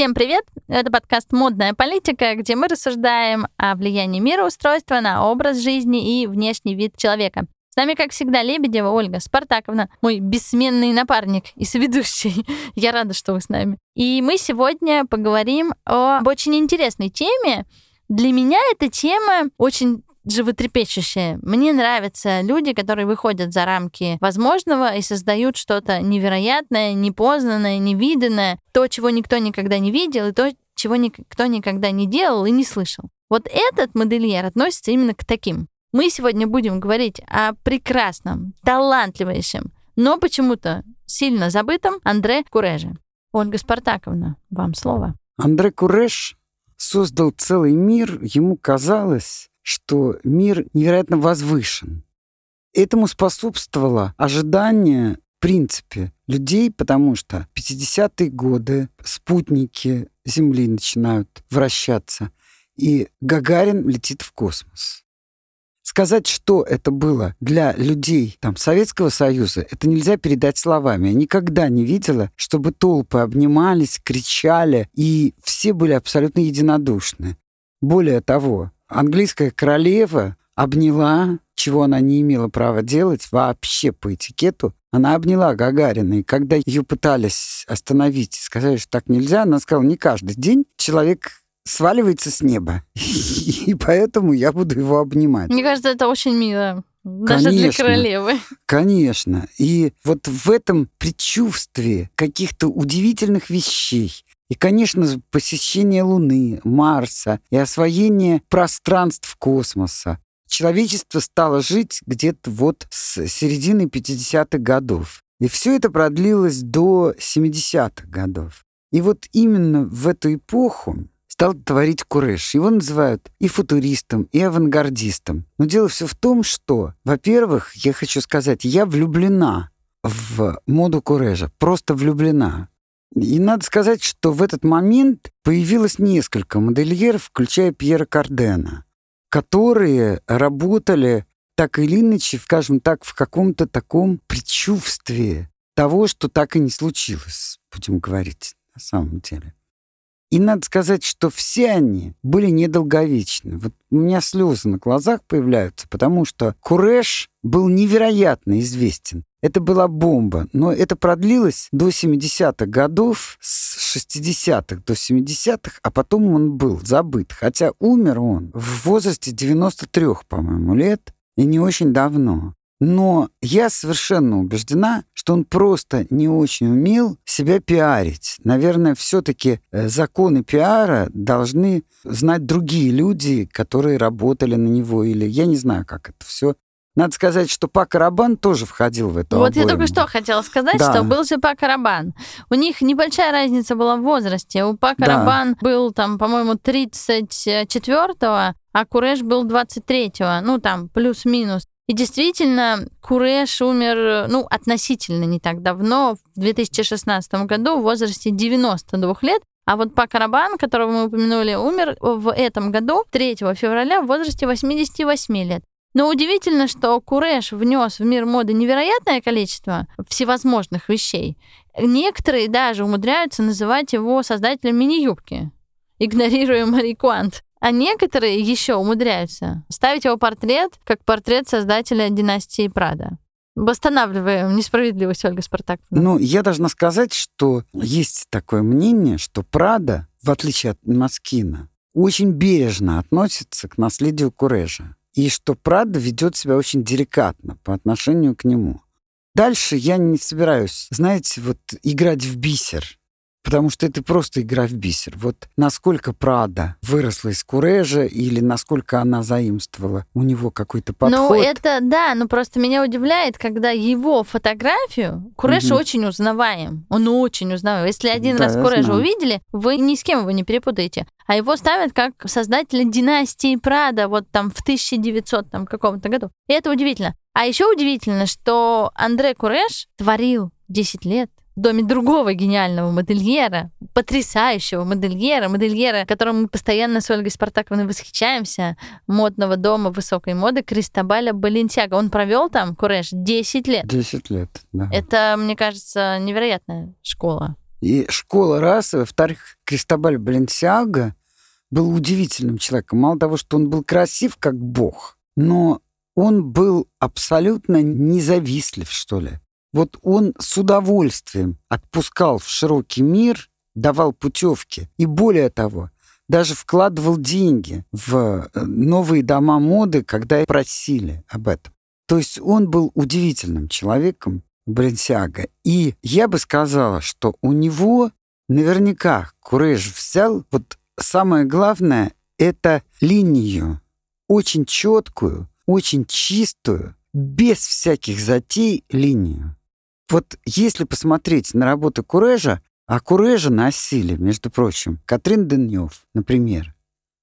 Всем привет! Это подкаст «Модная политика», где мы рассуждаем о влиянии мироустройства на образ жизни и внешний вид человека. С нами, как всегда, Лебедева Ольга Спартаковна, мой бессменный напарник и соведущий. Я рада, что вы с нами. И мы сегодня поговорим об очень интересной теме. Для меня эта тема очень животрепещущая. Мне нравятся люди, которые выходят за рамки возможного и создают что-то невероятное, непознанное, невиданное, то, чего никто никогда не видел, и то, чего никто никогда не делал и не слышал. Вот этот модельер относится именно к таким. Мы сегодня будем говорить о прекрасном, талантливейшем, но почему-то сильно забытом Андре Куреже. Ольга Спартаковна, вам слово. Андре Куреш создал целый мир, ему казалось, что мир невероятно возвышен. Этому способствовало ожидание, в принципе, людей, потому что 50-е годы спутники Земли начинают вращаться, и Гагарин летит в космос. Сказать, что это было для людей там, Советского Союза, это нельзя передать словами. Я никогда не видела, чтобы толпы обнимались, кричали, и все были абсолютно единодушны. Более того, английская королева обняла, чего она не имела права делать вообще по этикету, она обняла Гагарина, и когда ее пытались остановить, сказали, что так нельзя, она сказала, не каждый день человек сваливается с неба, и поэтому я буду его обнимать. Мне кажется, это очень мило. Даже Конечно, для королевы. Конечно. И вот в этом предчувствии каких-то удивительных вещей, и, конечно, посещение Луны, Марса и освоение пространств космоса. Человечество стало жить где-то вот с середины 50-х годов. И все это продлилось до 70-х годов. И вот именно в эту эпоху стал творить Куреш. Его называют и футуристом, и авангардистом. Но дело все в том, что, во-первых, я хочу сказать, я влюблена в моду Курэжа, просто влюблена. И надо сказать, что в этот момент появилось несколько модельеров, включая Пьера Кардена, которые работали так или иначе, скажем так, в каком-то таком предчувствии того, что так и не случилось, будем говорить на самом деле. И надо сказать, что все они были недолговечны. Вот у меня слезы на глазах появляются, потому что Куреш был невероятно известен. Это была бомба, но это продлилось до 70-х годов, с 60-х до 70-х, а потом он был забыт. Хотя умер он в возрасте 93, по-моему, лет, и не очень давно. Но я совершенно убеждена, что он просто не очень умел себя пиарить. Наверное, все-таки э, законы пиара должны знать другие люди, которые работали на него, или я не знаю, как это все надо сказать, что Пак Рабан тоже входил в эту Вот обойму. я только что хотела сказать, Да. что был же Пак Рабан. У них небольшая разница была в возрасте. У Пака Да. Рабан был там, по-моему, 34-го, а Куреш был 23-го. Ну, там, плюс-минус. И действительно, Куреш умер, ну, относительно не так давно, в 2016 году, в возрасте 92 лет. А вот Пак Рабан, которого мы упомянули, умер в этом году, 3 февраля, в возрасте 88 лет. Но удивительно, что Куреш внес в мир моды невероятное количество всевозможных вещей. Некоторые даже умудряются называть его создателем мини-юбки, игнорируя Мари Куант. А некоторые еще умудряются ставить его портрет как портрет создателя династии Прада. Восстанавливаем несправедливость Ольга Спартаковна. Ну, я должна сказать, что есть такое мнение, что Прада, в отличие от Маскина, очень бережно относится к наследию Курежа. И что Прада ведет себя очень деликатно по отношению к нему. Дальше я не собираюсь, знаете, вот играть в бисер. Потому что это просто игра в бисер. Вот насколько Прада выросла из Курежа или насколько она заимствовала у него какой-то подход. Ну, это да, но просто меня удивляет, когда его фотографию Куреш Мгм. очень узнаваем. Он очень узнаваем. Если один Да, раз Куреша увидели, вы ни с кем его не перепутаете. А его ставят как создателя династии Прада вот там в 1900 там, каком-то году. И это удивительно. А еще удивительно, что Андре Куреш творил 10 лет в доме другого гениального модельера, потрясающего модельера, модельера, которым мы постоянно с Ольгой Спартаковной восхищаемся, модного дома высокой моды Кристобаля Баленсиага. Он провел там, Куреш, 10 лет. 10 лет, да. Это, мне кажется, невероятная школа. И школа расы, во-вторых, Кристобаль Баленсиага был удивительным человеком. Мало того, что он был красив, как бог, но он был абсолютно независтлив, что ли. Вот он с удовольствием отпускал в широкий мир, давал путевки. И более того, даже вкладывал деньги в э, новые дома моды, когда просили об этом. То есть он был удивительным человеком, Баленсиага. И я бы сказала, что у него наверняка Куреш взял вот самое главное — это линию, очень четкую, очень чистую, без всяких затей линию. Вот если посмотреть на работы Курежа, а Курежа носили, между прочим, Катрин Денев, например.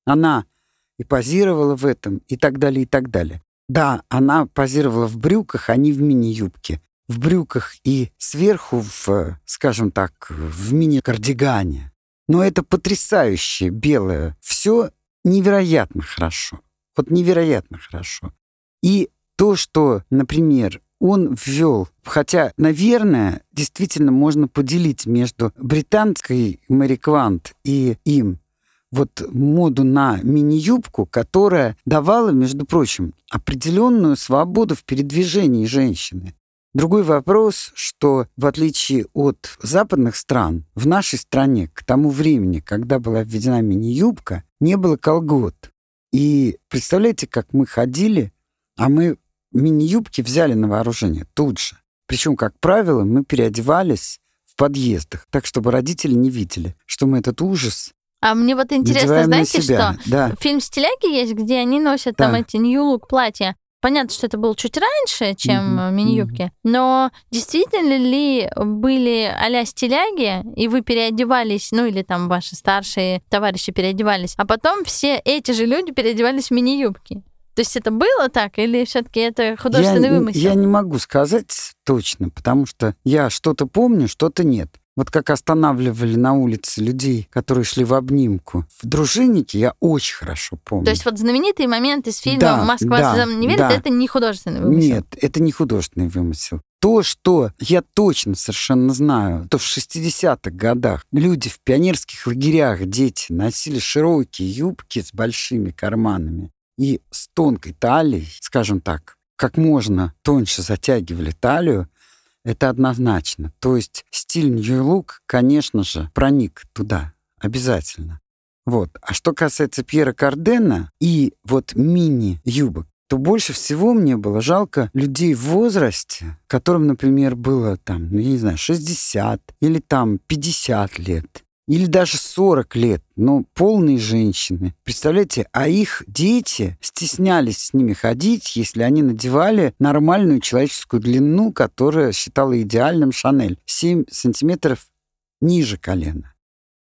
Она и позировала в этом, и так далее, и так далее. Да, она позировала в брюках, а не в мини-юбке. В брюках и сверху, в, скажем так, в мини-кардигане. Но это потрясающе белое. Все невероятно хорошо. Вот невероятно хорошо. И то, что, например, он ввел, хотя, наверное, действительно можно поделить между британской Мэри Квант и им, вот моду на мини-юбку, которая давала, между прочим, определенную свободу в передвижении женщины. Другой вопрос, что в отличие от западных стран, в нашей стране к тому времени, когда была введена мини-юбка, не было колгот. И представляете, как мы ходили, а мы мини-юбки взяли на вооружение тут же. Причем, как правило, мы переодевались в подъездах, так чтобы родители не видели, что мы этот ужас а мне вот интересно, знаете что? Да. Фильм «Стиляги» есть, где они носят да. там эти нью-лук платья. Понятно, что это было чуть раньше, чем mm-hmm. мини-юбки, mm-hmm. но действительно ли были а-ля стиляги, и вы переодевались, ну или там ваши старшие товарищи переодевались, а потом все эти же люди переодевались в мини-юбки? То есть это было так, или все-таки это художественный я, вымысел? Я не могу сказать точно, потому что я что-то помню, что-то нет. Вот как останавливали на улице людей, которые шли в обнимку. В «Дружиннике» я очень хорошо помню. То есть вот знаменитый момент из фильма да, «Москва да, слезам не верит» да. это не художественный вымысел? Нет, это не художественный вымысел. То, что я точно совершенно знаю, то в 60-х годах люди в пионерских лагерях, дети, носили широкие юбки с большими карманами и с тонкой талией, скажем так, как можно тоньше затягивали талию, это однозначно. То есть стиль New Look, конечно же, проник туда обязательно. Вот. А что касается Пьера Кардена и вот мини-юбок, то больше всего мне было жалко людей в возрасте, которым, например, было там, ну, я не знаю, 60 или там 50 лет или даже 40 лет, но полные женщины. Представляете, а их дети стеснялись с ними ходить, если они надевали нормальную человеческую длину, которая считала идеальным Шанель. 7 сантиметров ниже колена.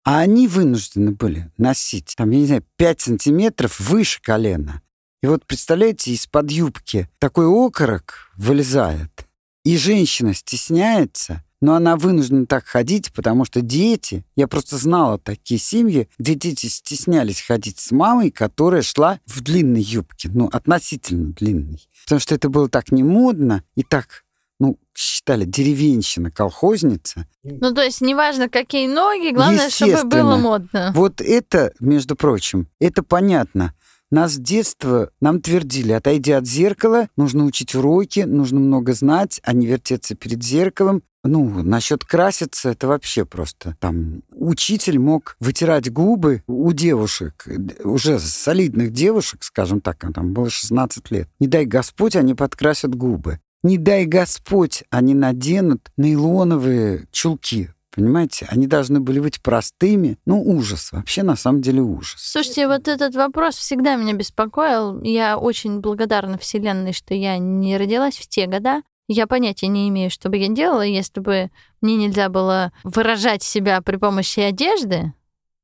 А они вынуждены были носить, там, я не знаю, 5 сантиметров выше колена. И вот представляете, из-под юбки такой окорок вылезает, и женщина стесняется, но она вынуждена так ходить, потому что дети, я просто знала такие семьи, где дети стеснялись ходить с мамой, которая шла в длинной юбке, ну, относительно длинной. Потому что это было так не модно и так ну, считали деревенщина, колхозница. Ну, то есть неважно, какие ноги, главное, чтобы было модно. Вот это, между прочим, это понятно. Нас с детства нам твердили, отойди от зеркала, нужно учить уроки, нужно много знать, а не вертеться перед зеркалом. Ну, насчет краситься, это вообще просто там учитель мог вытирать губы у девушек, уже солидных девушек, скажем так, там было 16 лет. Не дай Господь, они подкрасят губы. Не дай Господь, они наденут нейлоновые чулки. Понимаете, они должны были быть простыми. Ну, ужас. Вообще, на самом деле, ужас. Слушайте, вот этот вопрос всегда меня беспокоил. Я очень благодарна Вселенной, что я не родилась в те года, я понятия не имею, что бы я делала, если бы мне нельзя было выражать себя при помощи одежды.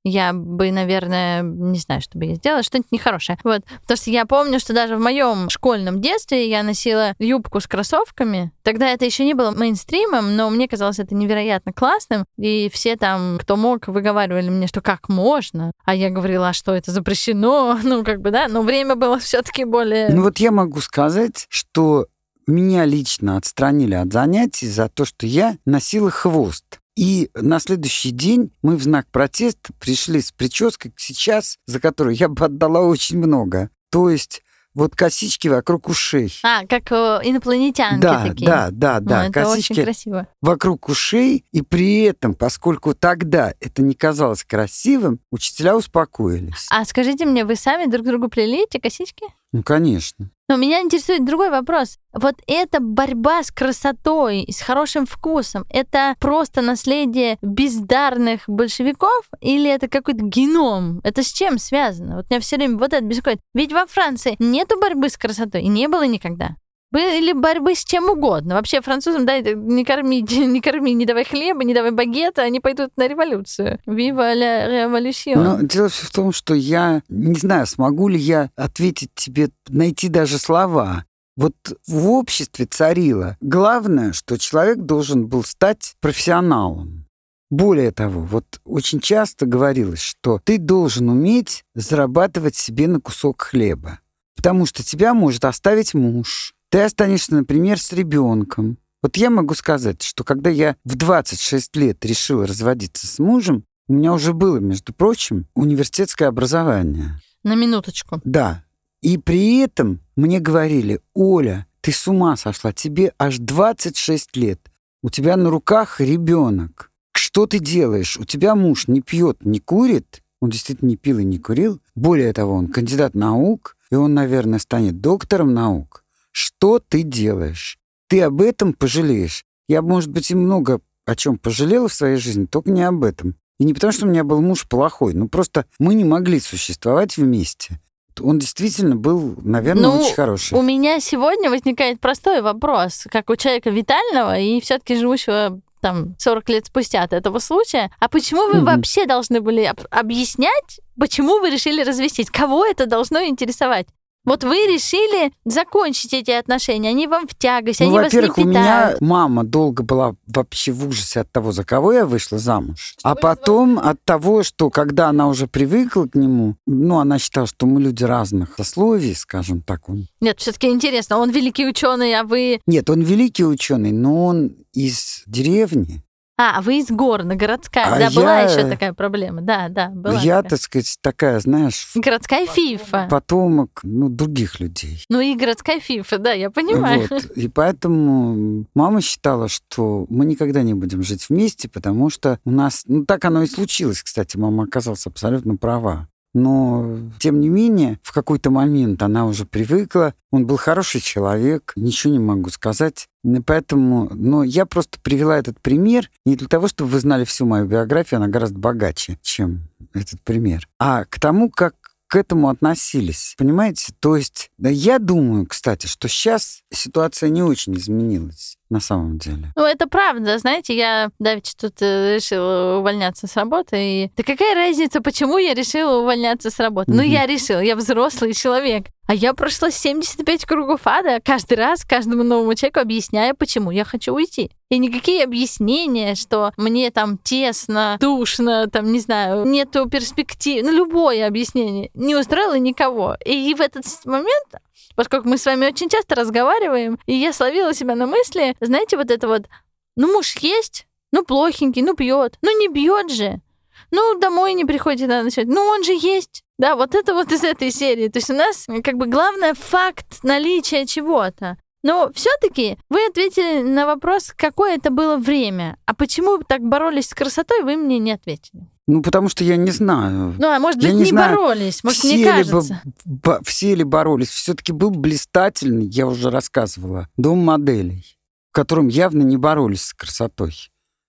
Я бы, наверное, не знаю, что бы я сделала, что-нибудь нехорошее. Вот. Потому что я помню, что даже в моем школьном детстве я носила юбку с кроссовками. Тогда это еще не было мейнстримом, но мне казалось это невероятно классным. И все там, кто мог, выговаривали мне, что как можно. А я говорила, а что это запрещено. Ну, как бы, да. Но время было все-таки более... Ну вот я могу сказать, что меня лично отстранили от занятий за то, что я носила хвост. И на следующий день мы в знак протеста пришли с прической сейчас, за которую я бы отдала очень много. То есть вот косички вокруг ушей. А, как э, инопланетянки да, такие. Да, да, да, Ну, это косички очень красиво. вокруг ушей. И при этом, поскольку тогда это не казалось красивым, учителя успокоились. А скажите мне, вы сами друг другу плели эти косички? Ну, конечно. Но меня интересует другой вопрос. Вот эта борьба с красотой, с хорошим вкусом, это просто наследие бездарных большевиков или это какой-то геном? Это с чем связано? Вот меня все время вот это беспокоит. Ведь во Франции нету борьбы с красотой и не было никогда. Были борьбы с чем угодно. Вообще французам дай не корми, не корми, не давай хлеба, не давай багета, они пойдут на революцию. Viva la révolution. Но дело всё в том, что я не знаю, смогу ли я ответить тебе, найти даже слова. Вот в обществе царило. Главное, что человек должен был стать профессионалом. Более того, вот очень часто говорилось, что ты должен уметь зарабатывать себе на кусок хлеба. Потому что тебя может оставить муж. Ты останешься, например, с ребенком. Вот я могу сказать, что когда я в 26 лет решила разводиться с мужем, у меня уже было, между прочим, университетское образование. На минуточку. Да. И при этом мне говорили, Оля, ты с ума сошла, тебе аж 26 лет. У тебя на руках ребенок. Что ты делаешь? У тебя муж не пьет, не курит. Он действительно не пил и не курил. Более того, он кандидат наук, и он, наверное, станет доктором наук. Что ты делаешь? Ты об этом пожалеешь. Я, может быть, и много о чем пожалела в своей жизни, только не об этом. И не потому, что у меня был муж плохой, ну просто мы не могли существовать вместе. Он действительно был, наверное, Ну, очень хороший. У меня сегодня возникает простой вопрос, как у человека витального и все-таки живущего там 40 лет спустя от этого случая. А почему вы Мгм. вообще должны были об- объяснять, почему вы решили развестись? Кого это должно интересовать? Вот вы решили закончить эти отношения, они вам в тягость, Ну, они вас не во-первых, у меня питают. мама долго была вообще в ужасе от того, за кого я вышла замуж. А вы потом от того, что когда она уже привыкла к нему, ну, она считала, что мы люди разных сословий, скажем так. Он... Нет, все-таки интересно, он великий ученый, а вы... Нет, он великий ученый, но он из деревни. А, вы из города, городская. А да, была я- еще такая проблема. Да, да, была. я, такая. так сказать, такая, знаешь, Городская фифа. потомок ну, других людей. Ну и городская фифа, да, я понимаю. Вот. И поэтому мама считала, что мы никогда не будем жить вместе, потому что у нас... Ну, так оно и случилось, кстати. Мама оказалась абсолютно права. Но, тем не менее, в какой-то момент она уже привыкла. Он был хороший человек, ничего не могу сказать. Поэтому, но я просто привела этот пример не для того, чтобы вы знали всю мою биографию, она гораздо богаче, чем этот пример, а к тому, как к этому относились. Понимаете? То есть, да, я думаю, кстати, что сейчас ситуация не очень изменилась на самом деле. Ну, это правда. Знаете, я давеча тут э, решила увольняться с работы. И... Да какая разница, почему я решила увольняться с работы? Ну, Мгм. я решила, я взрослый человек. А я прошла 75 кругов ада, каждый раз каждому новому человеку объясняя, почему я хочу уйти. И никакие объяснения, что мне там тесно, душно, там, не знаю, нету перспектив, ну, любое объяснение не устроило никого. И в этот момент поскольку мы с вами очень часто разговариваем, и я словила себя на мысли, знаете, вот это вот, ну муж есть, ну плохенький, ну пьет, ну не бьет же, ну домой не приходит на ночевать, ну он же есть. Да, вот это вот из этой серии. То есть у нас как бы главное факт наличия чего-то. Но все-таки вы ответили на вопрос, какое это было время. А почему так боролись с красотой, вы мне не ответили. Ну, потому что я не знаю. Ну, а может Я быть, не не, знаю, боролись, может, все не ли кажется. бы- бо- все ли боролись? Все-таки был блистательный, я уже рассказывала, дом моделей, в котором явно не боролись с красотой.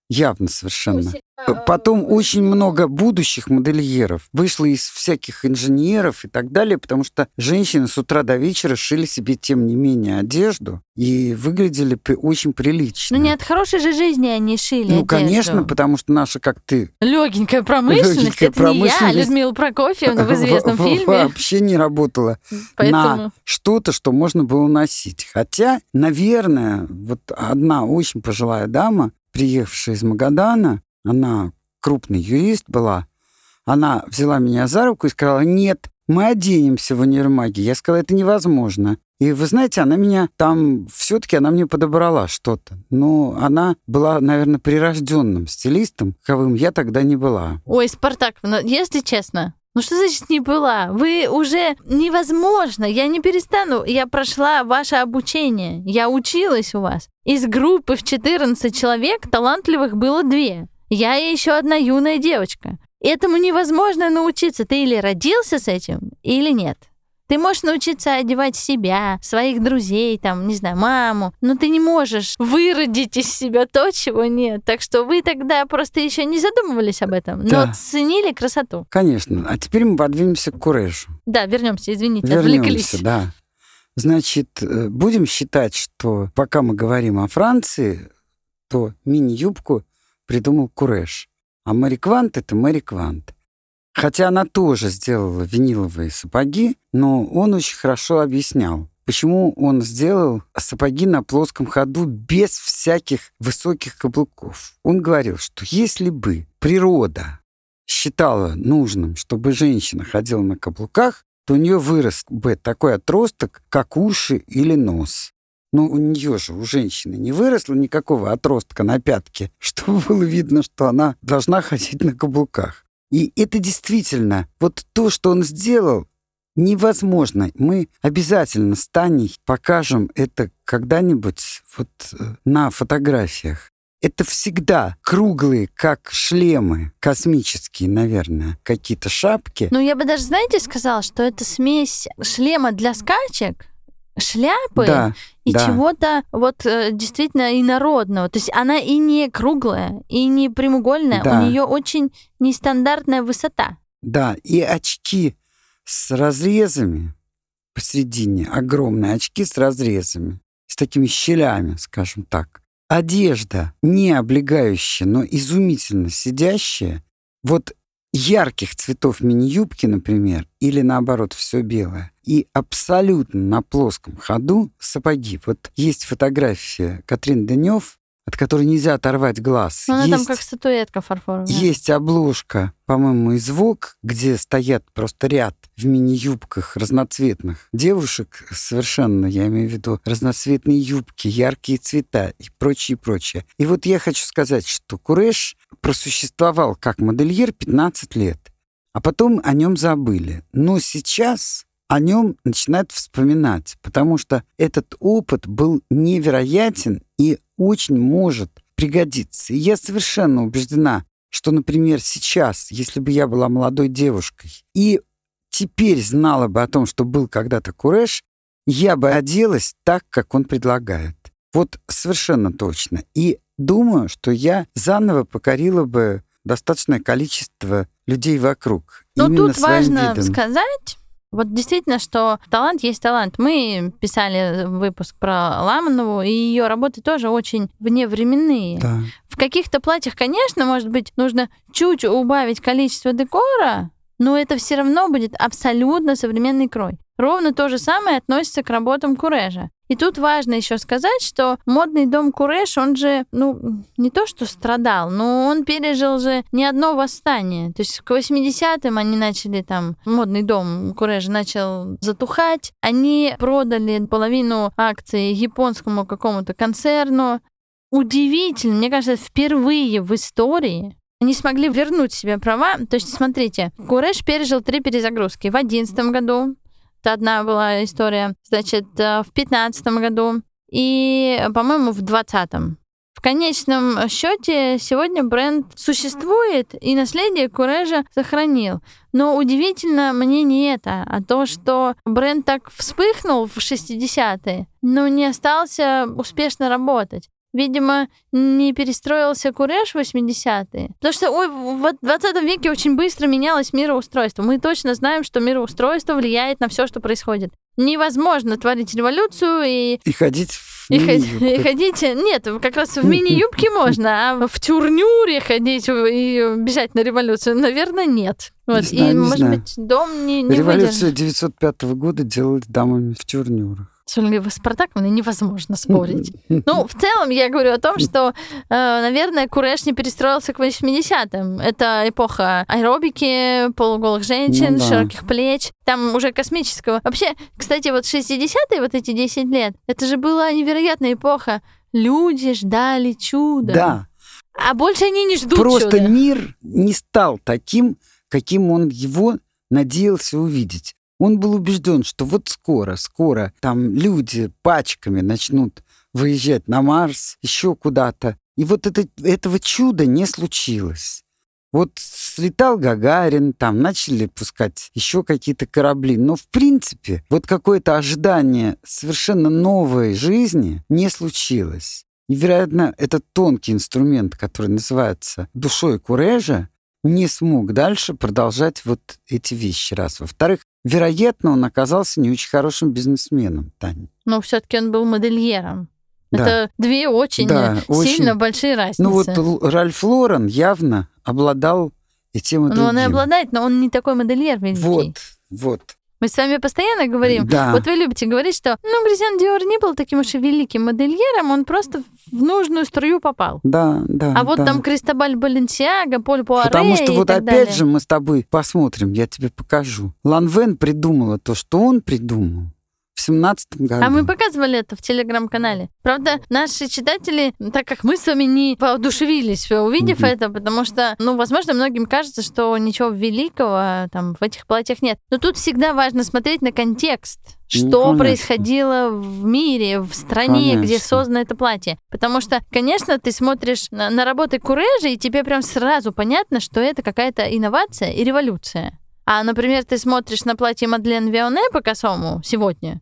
Явно совершенно. э, Потом очень много будущих модельеров вышло из всяких инженеров и так далее, потому что женщины с утра до вечера шили себе, тем не менее, одежду и выглядели очень прилично. Ну не от хорошей же жизни они шили Ну, одежду. конечно, потому что наша, как ты, Легенькая промышленность, Лёгенькая это не я, а промышленность. Людмила Прокофьевна в известном фильме. вообще не работала Поэтому на что-то, что можно было носить. Хотя, наверное, вот одна очень пожилая дама, приехавшая из Магадана, она крупный юрист была, она взяла меня за руку и сказала, нет, мы оденемся в универмаге. Я сказала, это невозможно. И вы знаете, она меня там, все-таки она мне подобрала что-то. Но она была, наверное, прирожденным стилистом, каковым я тогда не была. Ой, Спартак, ну, если честно, ну что значит не была? Вы уже невозможно. Я не перестану. Я прошла ваше обучение. Я училась у вас. Из группы в 14 человек талантливых было две. Я и еще одна юная девочка. Этому невозможно научиться. Ты или родился с этим, или нет. Ты можешь научиться одевать себя, своих друзей, там, не знаю, маму, но ты не можешь выродить из себя то, чего нет. Так что вы тогда просто еще не задумывались об этом, Да. но ценили красоту. Конечно. А теперь мы подвинемся к Курешу. Да, вернемся, извините, отвлеклись. Вернемся, да. Значит, э, будем считать, что пока мы говорим о Франции, то мини-юбку придумал Куреш. А Мэри Квант — это Мэри Квант. Хотя она тоже сделала виниловые сапоги, но он очень хорошо объяснял, почему он сделал сапоги на плоском ходу без всяких высоких каблуков. Он говорил, что если бы природа считала нужным, чтобы женщина ходила на каблуках, то у нее вырос бы такой отросток, как уши или нос. Но у нее же, у женщины, не выросло никакого отростка на пятке, чтобы было видно, что она должна ходить на каблуках. И это действительно, вот то, что он сделал, невозможно. Мы обязательно с Таней покажем это когда-нибудь вот э, на фотографиях. Это всегда круглые, как шлемы, космические, наверное, какие-то шапки. Ну, я бы даже, знаете, сказала, что это смесь шлема для скачек, шляпы да, и да. чего-то вот э, действительно инородного. То есть она и не круглая, и не прямоугольная, Да. у нее очень нестандартная высота. Да, и очки с разрезами посередине, огромные очки с разрезами, с такими щелями, скажем так. Одежда не облегающая, но изумительно сидящая. Вот ярких цветов мини-юбки, например, или наоборот все белое, и абсолютно на плоском ходу сапоги. Вот есть фотография Катрин Денев, от которой нельзя оторвать глаз. Ну, она там Есть- как статуэтка фарфоровая. есть обложка, по-моему, из Vogue, где стоят просто ряд в мини-юбках разноцветных девушек, совершенно, я имею в виду, разноцветные юбки, яркие цвета и прочее, прочее. И вот я хочу сказать, что Куреш просуществовал как модельер 15 лет, а потом о нем забыли. Но сейчас о нем начинают вспоминать, потому что этот опыт был невероятен и очень может пригодиться. И я совершенно убеждена, что, например, сейчас, если бы я была молодой девушкой и теперь знала бы о том, что был когда-то Куреш, я бы оделась так, как он предлагает. Вот совершенно точно. И думаю, что я заново покорила бы достаточное количество людей вокруг. Но тут важно видом. сказать, вот действительно, что талант есть талант. Мы писали выпуск про Ламанову, и ее работы тоже очень вневременные. Да. В каких-то платьях, конечно, может быть, нужно чуть убавить количество декора, но это все равно будет абсолютно современный крой. Ровно то же самое относится к работам Курежа. И тут важно еще сказать, что модный дом Куреш, он же, ну, не то что страдал, но он пережил же не одно восстание. То есть к 80-м они начали там, модный дом Курежа начал затухать, они продали половину акций японскому какому-то концерну, удивительно, мне кажется, впервые в истории они смогли вернуть себе права. То есть, смотрите, Куреш пережил три перезагрузки. В одиннадцатом году, это одна была история, значит, э, в пятнадцатом году и, по-моему, в двадцатом. В конечном счете сегодня бренд существует, и наследие Курежа сохранил. Но удивительно мне не это, а то, что бренд так вспыхнул в 60-е, но не остался успешно работать. Видимо, не перестроился Куреш в 80-е. Потому что ой, в 20 веке очень быстро менялось мироустройство. Мы точно знаем, что мироустройство влияет на все, что происходит. Невозможно творить революцию и И ходить в и, ход- мини-юбках. и ходить, нет, как раз в мини-юбке можно, а в тюрнюре ходить и бежать на революцию, наверное, нет. Вот. знаю, и, не может знаю. быть, дом не, не Революцию выдержит. 905 года делали дамами в тюрнюрах. С Ольгой Спартаковной невозможно спорить. Ну, в целом, я говорю о том, что, э, наверное, Куреш не перестроился к 80-м. Это эпоха аэробики, полуголых женщин, Ну да. широких плеч. Там уже космического. Вообще, кстати, вот 60-е, вот эти 10 лет, это же была невероятная эпоха. Люди ждали чуда. Да, А больше они не ждут просто чуда. мир не стал таким, каким он его надеялся увидеть. Он был убежден, что вот скоро, скоро там люди пачками начнут выезжать на Марс, еще куда-то. И вот это, этого чуда не случилось. Вот слетал Гагарин, там начали пускать еще какие-то корабли. Но, в принципе, вот какое-то ожидание совершенно новой жизни не случилось. И, вероятно, этот тонкий инструмент, который называется душой Курежа, не смог дальше продолжать вот эти вещи, раз. Во-вторых, вероятно, он оказался не очень хорошим бизнесменом, Таня. Но все-таки он был модельером. Да. Это две очень Да, очень. сильно большие разницы. Ну вот Ральф Лорен явно обладал и тем, и Ну, он и другим. обладает, но он не такой модельер великий. Вот, вот. Мы с вами постоянно говорим, Да. вот вы любите говорить, что, ну, Гризиан Диор не был таким уж и великим модельером, он просто в нужную струю попал. Да, да. А вот да. там Кристобаль Баленсиаго, Поль Пуаре Потому что и вот так опять далее. же мы с тобой посмотрим, я тебе покажу. Ланвен придумала то, что он придумал в семнадцатом году. А мы показывали это в телеграм-канале. Правда, наши читатели, так как мы с вами не воодушевились, увидев Мгм. это, потому что, ну, возможно, многим кажется, что ничего великого там в этих платьях нет. Но тут всегда важно смотреть на контекст, что Ну, конечно. происходило в мире, в стране, где Конечно. создано это платье. Потому что, конечно, ты смотришь на, на работы Курежа, и тебе прям сразу понятно, что это какая-то инновация и революция. А, например, ты смотришь на платье Мадлен Вионе по косому сегодня,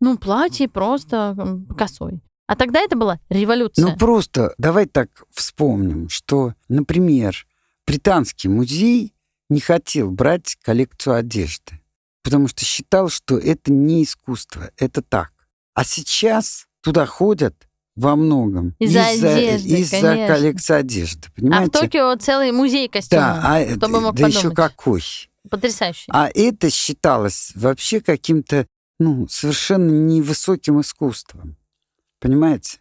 ну, платье просто косой. А тогда это была революция. Ну просто давай так вспомним, что, например, Британский музей не хотел брать коллекцию одежды, потому что считал, что это не искусство, это так. А сейчас туда ходят во многом Из-за одежды, из-за коллекции одежды, а в понимаете? Токио целый музей костюмов. да, а, Кто бы мог да еще подумать? какой. Потрясающе. А это считалось вообще каким-то, ну, совершенно невысоким искусством. Понимаете?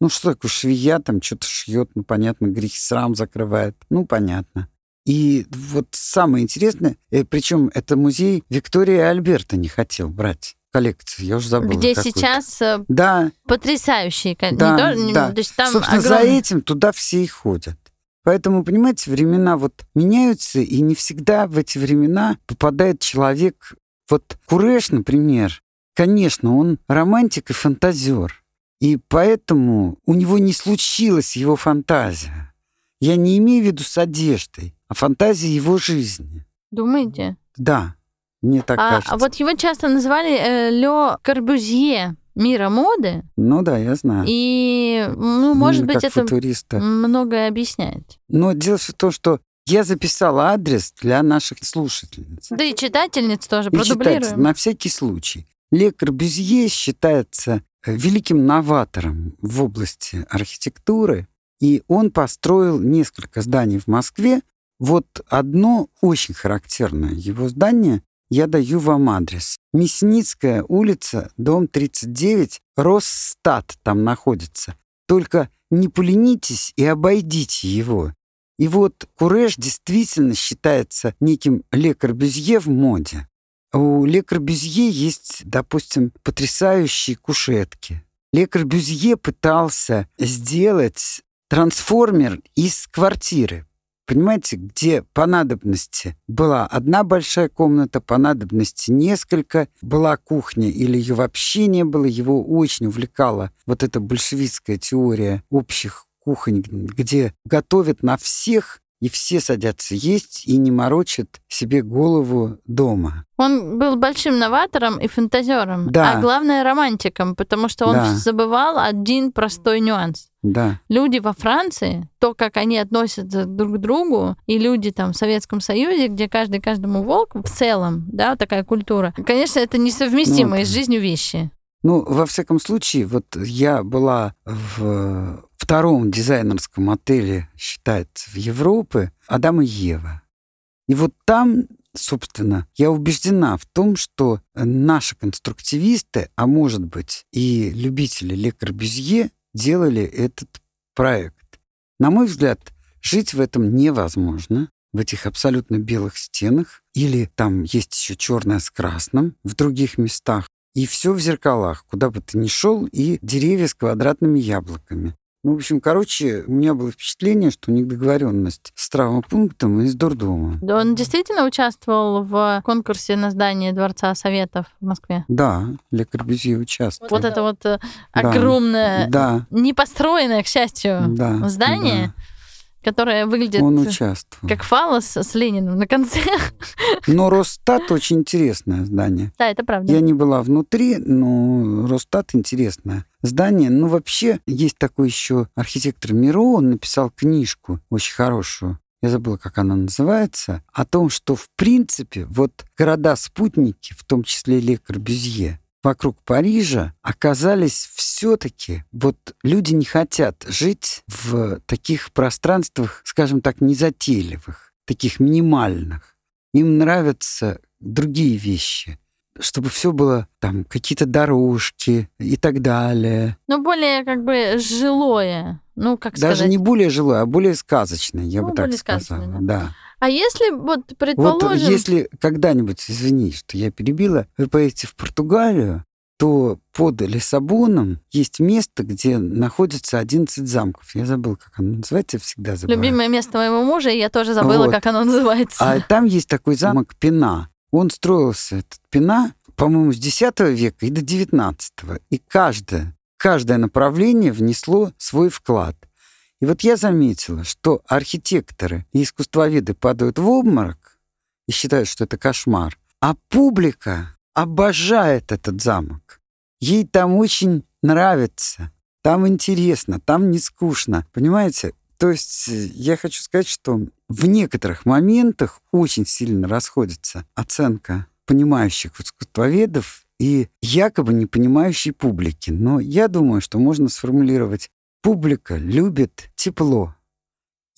Ну, что такое швея, там что-то шьет, ну, понятно, грехи срам закрывает, ну, понятно. И вот самое интересное, причем это музей Виктория Альберта не хотел брать коллекцию, я уже забыл. Где какую-то. сейчас э, Да, потрясающие... не Да, то- не- да. то есть там Собственно, за огромный- этим туда все и ходят. Поэтому, понимаете, времена вот меняются, и не всегда в эти времена попадает человек... Вот Куреш, например, конечно, он романтик и фантазер. И поэтому у него не случилась его фантазия. Я не имею в виду с одеждой, а фантазия его жизни. Думаете? Да, мне так А, кажется. а вот его часто называли э, Ле Корбюзье мира моды, Ну да, я знаю. и, ну, может М, быть, это футуриста. многое объясняет. Но дело в том, что я записала адрес для наших слушательниц. Да и читательниц тоже И продублируем. на всякий случай. Ле Корбюзье считается э, великим новатором в области архитектуры, и он построил несколько зданий в Москве. Вот одно очень характерное его здание, я даю вам адрес. Мясницкая улица, дом 39, Росстат там находится. Только не поленитесь и обойдите его. И вот Куреш действительно считается неким Ле Корбюзье в моде. У Ле Корбюзье есть, допустим, потрясающие кушетки. Ле Корбюзье пытался сделать трансформер из квартиры. Понимаете, где по надобности была одна большая комната, по надобности несколько, была кухня или ее вообще не было, его очень увлекала вот эта большевистская теория общих кухонь, где готовят на всех, и все садятся есть и не морочат себе голову дома. Он был большим новатором и фантазером, Да. а главное романтиком, потому что он Да. забывал один простой нюанс. Да. Люди во Франции, то, как они относятся друг к другу, и люди там в Советском Союзе, где каждый каждому волк в целом, да, такая культура. Конечно, это несовместимые Ну, с жизнью вещи. Ну, во всяком случае, вот я была в втором дизайнерском отеле, считается, в Европе, Адам и Ева. И вот там собственно, я убеждена в том, что наши конструктивисты, а может быть и любители Ле Корбюзье, делали этот проект. На мой взгляд, жить в этом невозможно, в этих абсолютно белых стенах, или там есть еще черное с красным в других местах, и все в зеркалах, куда бы ты ни шел, и деревья с квадратными яблоками. Ну, в общем, короче, у меня было впечатление, что у них договоренность с травмопунктом и с дурдомом. Да, он действительно участвовал в конкурсе на здание Дворца Советов в Москве? Да, Ле Корбюзье участвовал. Вот это вот э, огромное, да. не построенное, к счастью, да, здание. Да которая выглядит Он участвовал. как фалос с Лениным на конце. Но Росстат очень интересное здание. Да, это правда. Я не была внутри, но Росстат интересное здание. Ну, вообще, есть такой еще архитектор Миро, он написал книжку очень хорошую. Я забыла, как она называется, о том, что, в принципе, вот города-спутники, в том числе Ле Корбюзье, вокруг Парижа оказались все-таки, вот люди не хотят жить в таких пространствах, скажем так, незатейливых, таких минимальных. Им нравятся другие вещи чтобы все было там какие-то дорожки и так далее. Ну, более как бы жилое. Ну, как Даже сказать? не более жилое, а более сказочное, я Ну, бы так сказала. сказочное, Да. А если вот предположим... Вот если когда-нибудь, извини, что я перебила, вы поедете в Португалию, то под Лиссабоном есть место, где находится 11 замков. Я забыл, как оно называется, я всегда забываю. Любимое место моего мужа, и я тоже забыла, Вот. как оно называется. А там есть такой замок Пина. Он строился, этот Пина, по-моему, с X века и до XIX. И каждое, каждое направление внесло свой вклад. И вот я заметила, что архитекторы и искусствоведы падают в обморок и считают, что это кошмар, а публика обожает этот замок. Ей там очень нравится, там интересно, там не скучно. Понимаете? То есть э, я хочу сказать, что в некоторых моментах очень сильно расходится оценка понимающих искусствоведов и якобы не понимающей публики. Но я думаю, что можно сформулировать публика любит тепло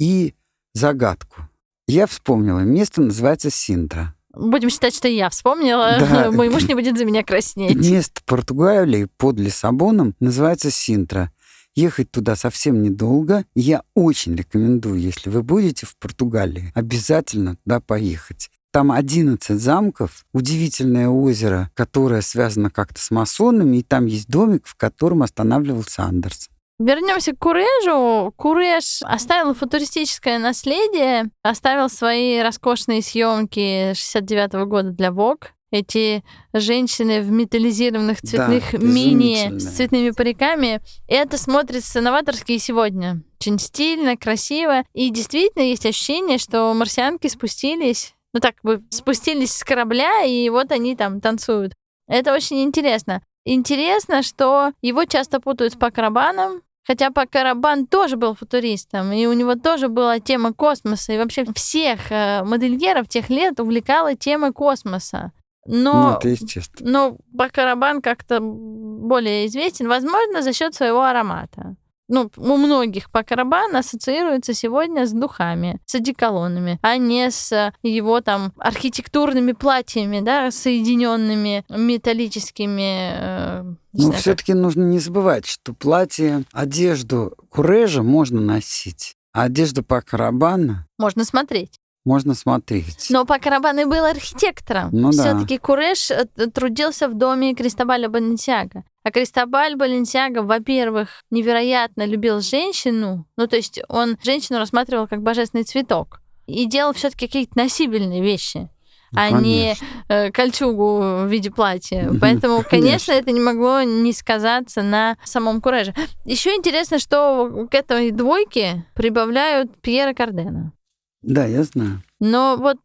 и загадку. Я вспомнила, место называется Синтра. Будем считать, что я вспомнила. Да. Мой муж не будет за меня краснеть. Место Португалии под Лиссабоном называется Синтра. Ехать туда совсем недолго. Я очень рекомендую, если вы будете в Португалии, обязательно туда поехать. Там 11 замков, удивительное озеро, которое связано как-то с масонами, и там есть домик, в котором останавливался Андерсон. Вернемся к Курежу. Куреж оставил футуристическое наследие, оставил свои роскошные съемки 69 года для Vogue. Эти женщины в металлизированных цветных Да, мини с цветными париками. Это смотрится новаторски и сегодня. Очень стильно, красиво. И действительно есть ощущение, что марсианки спустились, ну так бы спустились с корабля, и вот они там танцуют. Это очень интересно. Интересно, что его часто путают с Пакрабаном, Хотя Пакарабан тоже был футуристом, и у него тоже была тема космоса, и вообще всех э, модельеров тех лет увлекала тема космоса. Ну, Но, это естественно. но Бакарабан как-то более известен, возможно, за счет своего аромата. Ну, у многих Бакарабан ассоциируется сегодня с духами, с одеколонами, а не с его там архитектурными платьями, да, соединенными металлическими. э, Но как- все-таки нужно не забывать, что платье, одежду Курежа можно носить, а одежду Пакарабана Можно смотреть. Можно смотреть. Но Пакарабан и был архитектором. Ну да. Все-таки Куреш э, трудился в доме Кристобаля Баленсиага. А Кристобаль Баленсиага, во-первых, невероятно любил женщину. Ну, то есть он женщину рассматривал как божественный цветок. И делал все-таки какие-то носибельные вещи. Ну, а не конечно. э, кольчугу в виде платья. Поэтому, конечно, конечно. это не могло не сказаться на самом Кураже. Еще интересно, что к этой двойке прибавляют Пьера Кардена. Да, я знаю. Но вот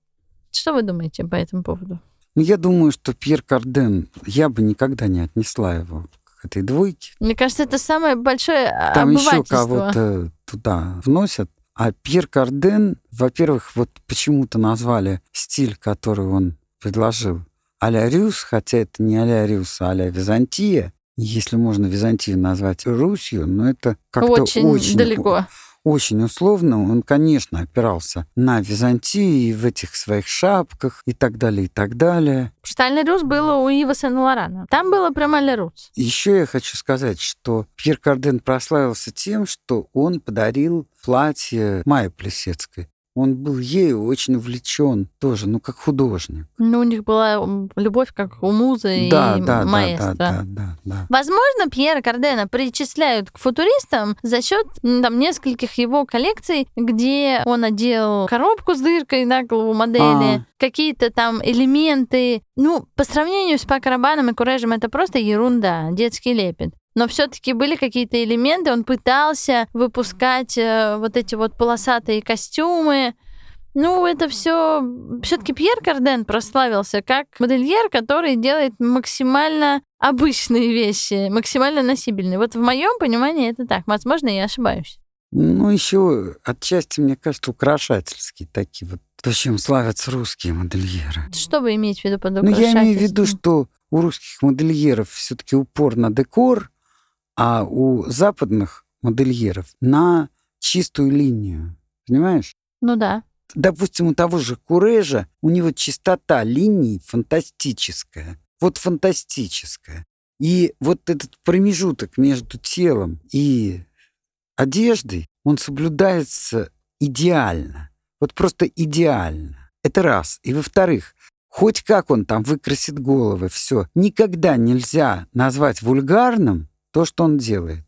что вы думаете по этому поводу? Ну, я думаю, что Пьер Карден, я бы никогда не отнесла его к этой двойке. Мне кажется, это самое большое Там еще кого-то туда вносят. А Пьер Карден, во-первых, вот почему-то назвали стиль, который он предложил, а-ля Рюс, хотя это не а-ля Рюс, а а-ля Византия. Если можно Византию назвать Русью, но это как-то очень, очень, далеко. Очень условно. Он, конечно, опирался на Византию в этих своих шапках и так далее, и так далее. Штальный Рус было у Ива Сен-Лорана. Там было прямо Ле Рус. Еще я хочу сказать, что Пьер Карден прославился тем, что он подарил платье Майе Плесецкой. Он был ею очень увлечен тоже, ну, как художник. Ну, у них была любовь как у музы да, и да, маэстро. Да, да, да, да. Возможно, Пьера Кардена причисляют к футуристам за счет там, нескольких его коллекций, где он одел коробку с дыркой на голову модели, а. какие-то там элементы. Ну, по сравнению с Пакарабаном и Курежем это просто ерунда, детский лепет но все-таки были какие-то элементы. Он пытался выпускать э, вот эти вот полосатые костюмы. Ну, это все. Все-таки Пьер Карден прославился как модельер, который делает максимально обычные вещи, максимально носибельные. Вот в моем понимании это так. Возможно, я ошибаюсь. Ну, еще отчасти, мне кажется, украшательские такие вот. То, чем славятся русские модельеры. Что вы имеете в виду под Ну, я имею в виду, что у русских модельеров все-таки упор на декор, а у западных модельеров на чистую линию. Понимаешь? Ну да. Допустим, у того же Курежа, у него чистота линий фантастическая. Вот фантастическая. И вот этот промежуток между телом и одеждой, он соблюдается идеально. Вот просто идеально. Это раз. И во-вторых, хоть как он там выкрасит головы, все, никогда нельзя назвать вульгарным то, что он делает.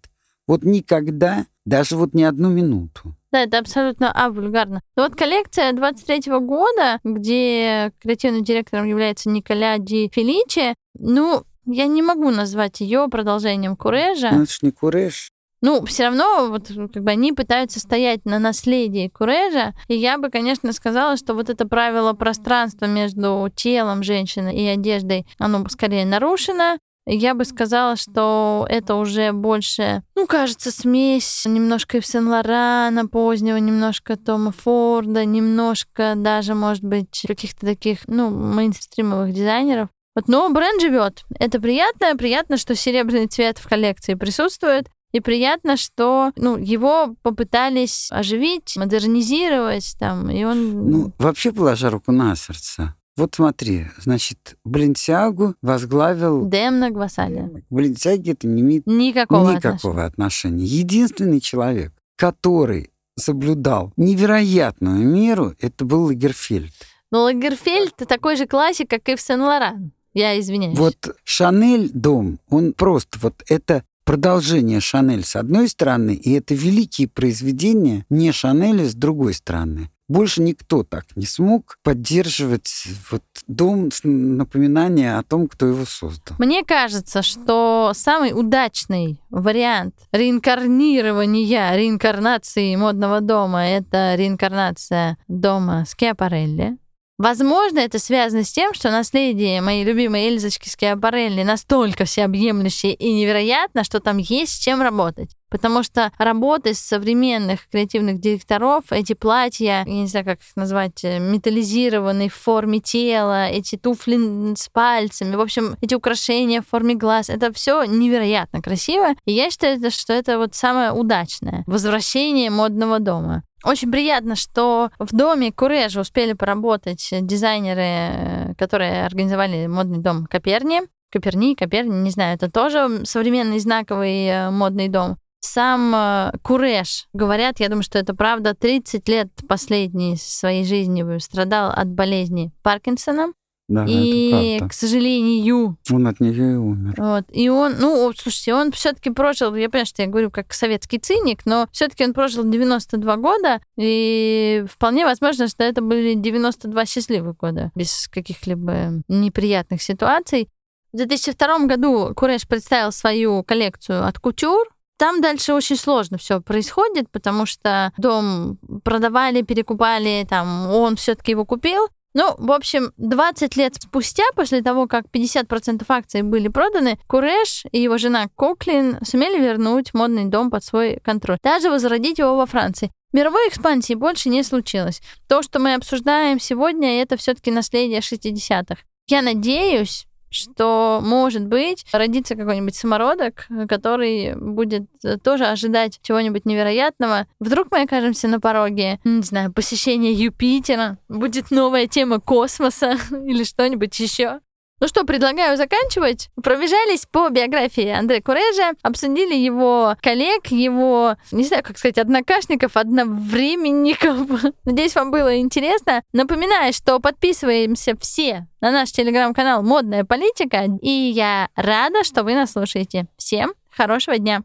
Вот никогда, даже вот ни одну минуту. Да, это абсолютно авульгарно. Но вот коллекция 23 -го года, где креативным директором является Николя Ди Феличи, ну, я не могу назвать ее продолжением Курежа. Ну, это ж не Куреж. Ну, все равно вот как бы они пытаются стоять на наследии Курежа, и я бы, конечно, сказала, что вот это правило пространства между телом женщины и одеждой, оно скорее нарушено, я бы сказала, что это уже больше, ну, кажется, смесь немножко Ив Сен-Лорана позднего, немножко Тома Форда, немножко даже, может быть, каких-то таких, ну, мейнстримовых дизайнеров. Вот, но бренд живет. Это приятно. Приятно, что серебряный цвет в коллекции присутствует. И приятно, что ну, его попытались оживить, модернизировать там, и он... Ну, вообще, положа руку на сердце, вот смотри, значит, Баленсиагу возглавил... Демна Гвасаля. К Баленсиаге это не имеет никакого, никакого отношения. отношения. Единственный человек, который соблюдал невероятную меру, это был Лагерфельд. Но Лагерфельд такой же классик, как и в Сен-Лоран. Я извиняюсь. Вот Шанель дом, он просто вот это продолжение Шанель с одной стороны, и это великие произведения не Шанеля с другой стороны. Больше никто так не смог поддерживать вот дом напоминания о том, кто его создал. Мне кажется, что самый удачный вариант реинкарнирования, реинкарнации модного дома — это реинкарнация дома Скиапарелли. Возможно, это связано с тем, что наследие моей любимой Эльзочки Скиапарелли настолько всеобъемлющее и невероятно, что там есть с чем работать. Потому что работы современных креативных директоров, эти платья, я не знаю, как их назвать, э, металлизированные в форме тела, эти туфли с пальцами, в общем, эти украшения в форме глаз, это все невероятно красиво. И я считаю, что это вот самое удачное возвращение модного дома. Очень приятно, что в доме Курежа успели поработать дизайнеры, э, которые организовали модный дом Коперни. Коперни, Коперни, не знаю, это тоже современный знаковый э, модный дом. Сам э, Куреш, говорят, я думаю, что это правда, 30 лет последней своей жизни страдал от болезни Паркинсона. Да, и, к сожалению, он от нее и умер. Вот. И он, ну, слушайте, он все-таки прожил, я понимаю, что я говорю как советский циник, но все-таки он прожил 92 года, и вполне возможно, что это были 92 счастливых года, без каких-либо неприятных ситуаций. В 2002 году Куреш представил свою коллекцию от Кутюр, там дальше очень сложно все происходит, потому что дом продавали, перекупали, там он все-таки его купил, ну, в общем, 20 лет спустя, после того, как 50% акций были проданы, Куреш и его жена Коклин сумели вернуть модный дом под свой контроль. Даже возродить его во Франции. Мировой экспансии больше не случилось. То, что мы обсуждаем сегодня, это все-таки наследие 60-х. Я надеюсь, что, может быть, родится какой-нибудь самородок, который будет тоже ожидать чего-нибудь невероятного. Вдруг мы окажемся на пороге, не знаю, посещения Юпитера, будет новая тема космоса или что-нибудь еще. Ну что, предлагаю заканчивать. Пробежались по биографии Андрея Курежа, обсудили его коллег, его, не знаю, как сказать, однокашников, одновременников. Надеюсь, вам было интересно. Напоминаю, что подписываемся все на наш телеграм-канал «Модная политика», и я рада, что вы нас слушаете. Всем хорошего дня!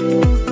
thank you